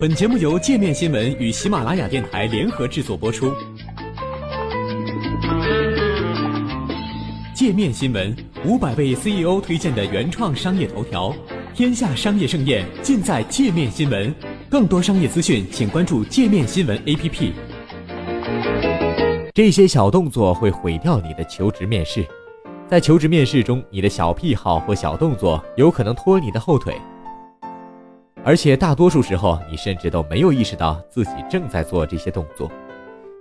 本节目由界面新闻与喜马拉雅电台联合制作播出。界面新闻五百位 CEO 推荐的原创商业头条，天下商业盛宴尽在界面新闻。更多商业资讯，请关注界面新闻 APP。这些小动作会毁掉你的求职面试。在求职面试中，你的小癖好或小动作有可能拖你的后腿。而且大多数时候，你甚至都没有意识到自己正在做这些动作。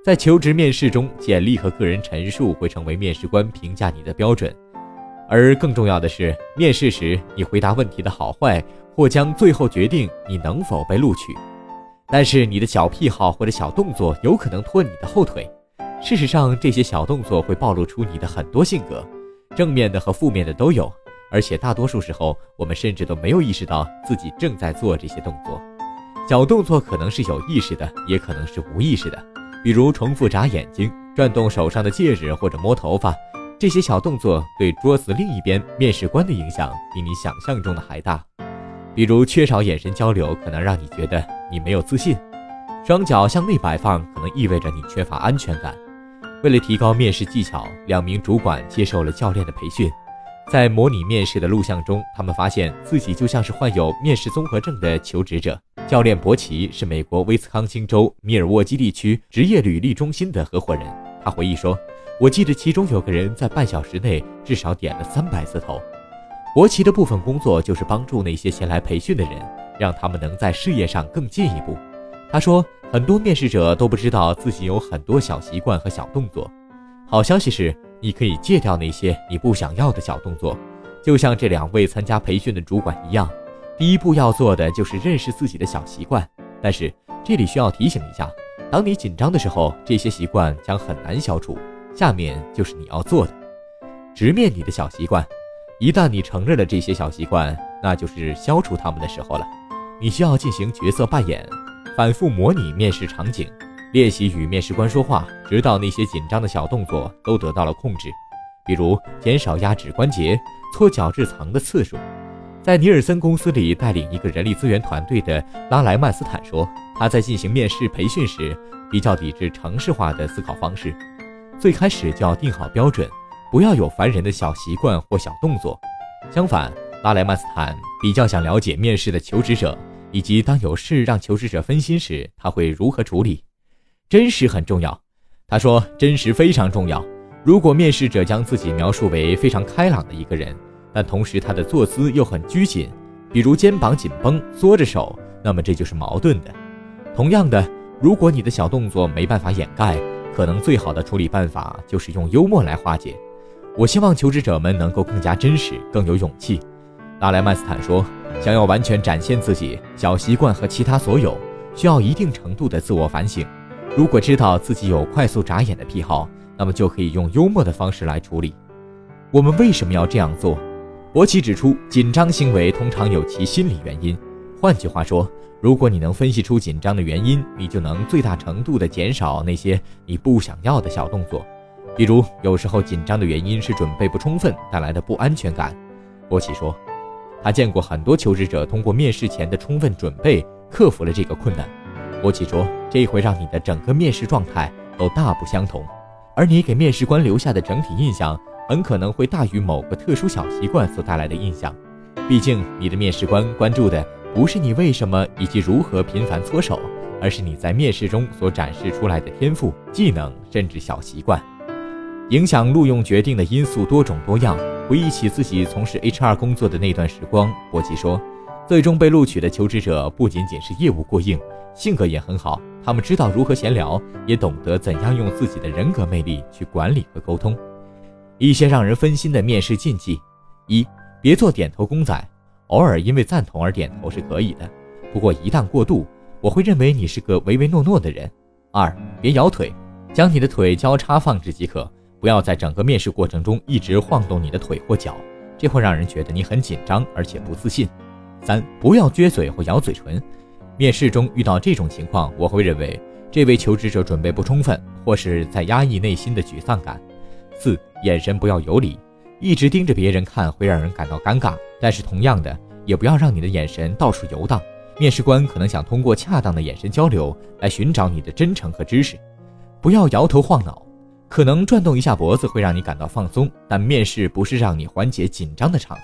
在求职面试中，简历和个人陈述会成为面试官评价你的标准，而更重要的是，面试时你回答问题的好坏，或将最后决定你能否被录取。但是你的小癖好或者小动作有可能拖你的后腿。事实上，这些小动作会暴露出你的很多性格，正面的和负面的都有。而且大多数时候，我们甚至都没有意识到自己正在做这些动作。小动作可能是有意识的，也可能是无意识的，比如重复眨眼睛、转动手上的戒指或者摸头发。这些小动作对桌子另一边面试官的影响比你想象中的还大。比如缺少眼神交流，可能让你觉得你没有自信；双脚向内摆放，可能意味着你缺乏安全感。为了提高面试技巧，两名主管接受了教练的培训。在模拟面试的录像中，他们发现自己就像是患有面试综合症的求职者。教练伯奇是美国威斯康星州密尔沃基地区职业履历中心的合伙人。他回忆说：“我记得其中有个人在半小时内至少点了三百次头。”伯奇的部分工作就是帮助那些前来培训的人，让他们能在事业上更进一步。他说：“很多面试者都不知道自己有很多小习惯和小动作。好消息是。”你可以戒掉那些你不想要的小动作，就像这两位参加培训的主管一样。第一步要做的就是认识自己的小习惯，但是这里需要提醒一下：当你紧张的时候，这些习惯将很难消除。下面就是你要做的：直面你的小习惯。一旦你承认了这些小习惯，那就是消除它们的时候了。你需要进行角色扮演，反复模拟面试场景。练习与面试官说话，直到那些紧张的小动作都得到了控制，比如减少压指关节、搓角质层的次数。在尼尔森公司里带领一个人力资源团队的拉莱曼斯坦说，他在进行面试培训时比较抵制程式化的思考方式，最开始就要定好标准，不要有烦人的小习惯或小动作。相反，拉莱曼斯坦比较想了解面试的求职者，以及当有事让求职者分心时，他会如何处理。真实很重要，他说真实非常重要。如果面试者将自己描述为非常开朗的一个人，但同时他的坐姿又很拘谨，比如肩膀紧绷、缩着手，那么这就是矛盾的。同样的，如果你的小动作没办法掩盖，可能最好的处理办法就是用幽默来化解。我希望求职者们能够更加真实、更有勇气。拉莱曼斯坦说，想要完全展现自己小习惯和其他所有，需要一定程度的自我反省。如果知道自己有快速眨眼的癖好，那么就可以用幽默的方式来处理。我们为什么要这样做？博奇指出，紧张行为通常有其心理原因。换句话说，如果你能分析出紧张的原因，你就能最大程度地减少那些你不想要的小动作。比如，有时候紧张的原因是准备不充分带来的不安全感。博奇说，他见过很多求职者通过面试前的充分准备克服了这个困难。博奇说：“这会让你的整个面试状态都大不相同，而你给面试官留下的整体印象很可能会大于某个特殊小习惯所带来的印象。毕竟，你的面试官关注的不是你为什么以及如何频繁搓手，而是你在面试中所展示出来的天赋、技能，甚至小习惯。影响录用决定的因素多种多样。回忆起自己从事 HR 工作的那段时光，博奇说。”最终被录取的求职者不仅仅是业务过硬，性格也很好。他们知道如何闲聊，也懂得怎样用自己的人格魅力去管理和沟通。一些让人分心的面试禁忌：一、别做点头公仔，偶尔因为赞同而点头是可以的，不过一旦过度，我会认为你是个唯唯诺诺的人。二、别摇腿，将你的腿交叉放置即可，不要在整个面试过程中一直晃动你的腿或脚，这会让人觉得你很紧张而且不自信。三，不要撅嘴或咬嘴唇。面试中遇到这种情况，我会认为这位求职者准备不充分，或是在压抑内心的沮丧感。四，眼神不要游离，一直盯着别人看会让人感到尴尬。但是同样的，也不要让你的眼神到处游荡，面试官可能想通过恰当的眼神交流来寻找你的真诚和知识。不要摇头晃脑，可能转动一下脖子会让你感到放松，但面试不是让你缓解紧张的场合。